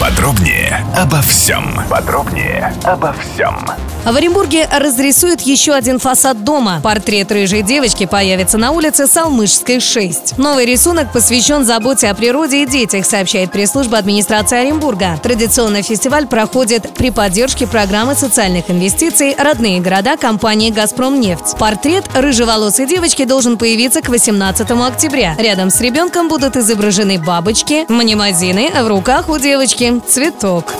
Подробнее обо всем. Подробнее обо всем. В Оренбурге разрисуют еще один фасад дома. Портрет рыжей девочки появится на улице Салмышской, 6. Новый рисунок посвящен заботе о природе и детях, сообщает пресс-служба администрации Оренбурга. Традиционно фестиваль проходит при поддержке программы социальных инвестиций «Родные города» компании «Газпромнефть». Портрет рыжеволосой девочки должен появиться к 18 октября. Рядом с ребенком будут изображены бабочки, мнемозины, в руках у девочки цветок.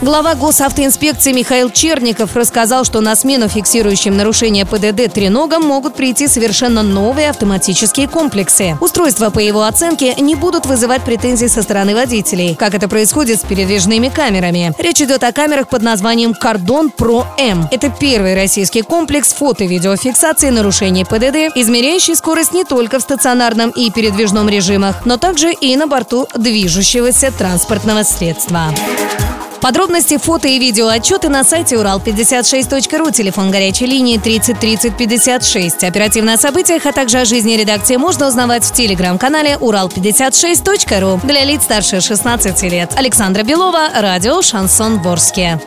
Глава госавтоинспекции Михаил Черников рассказал, что на смену фиксирующим нарушения ПДД треногам могут прийти совершенно новые автоматические комплексы. Устройства, по его оценке, не будут вызывать претензий со стороны водителей, как это происходит с передвижными камерами. Речь идет о камерах под названием «Кордон Про М». Это первый российский комплекс фото-видеофиксации нарушений ПДД, измеряющий скорость не только в стационарном и передвижном режимах, но также и на борту движущегося транспортного средства. Подробности, фото и видео отчеты на сайте урал56.ру, телефон горячей линии 30 30 56. Оперативно о событиях, а также о жизни редакции можно узнавать в телеграм-канале урал56.ру для лиц старше 16 лет. Александра Белова, радио «Шансон Ворске».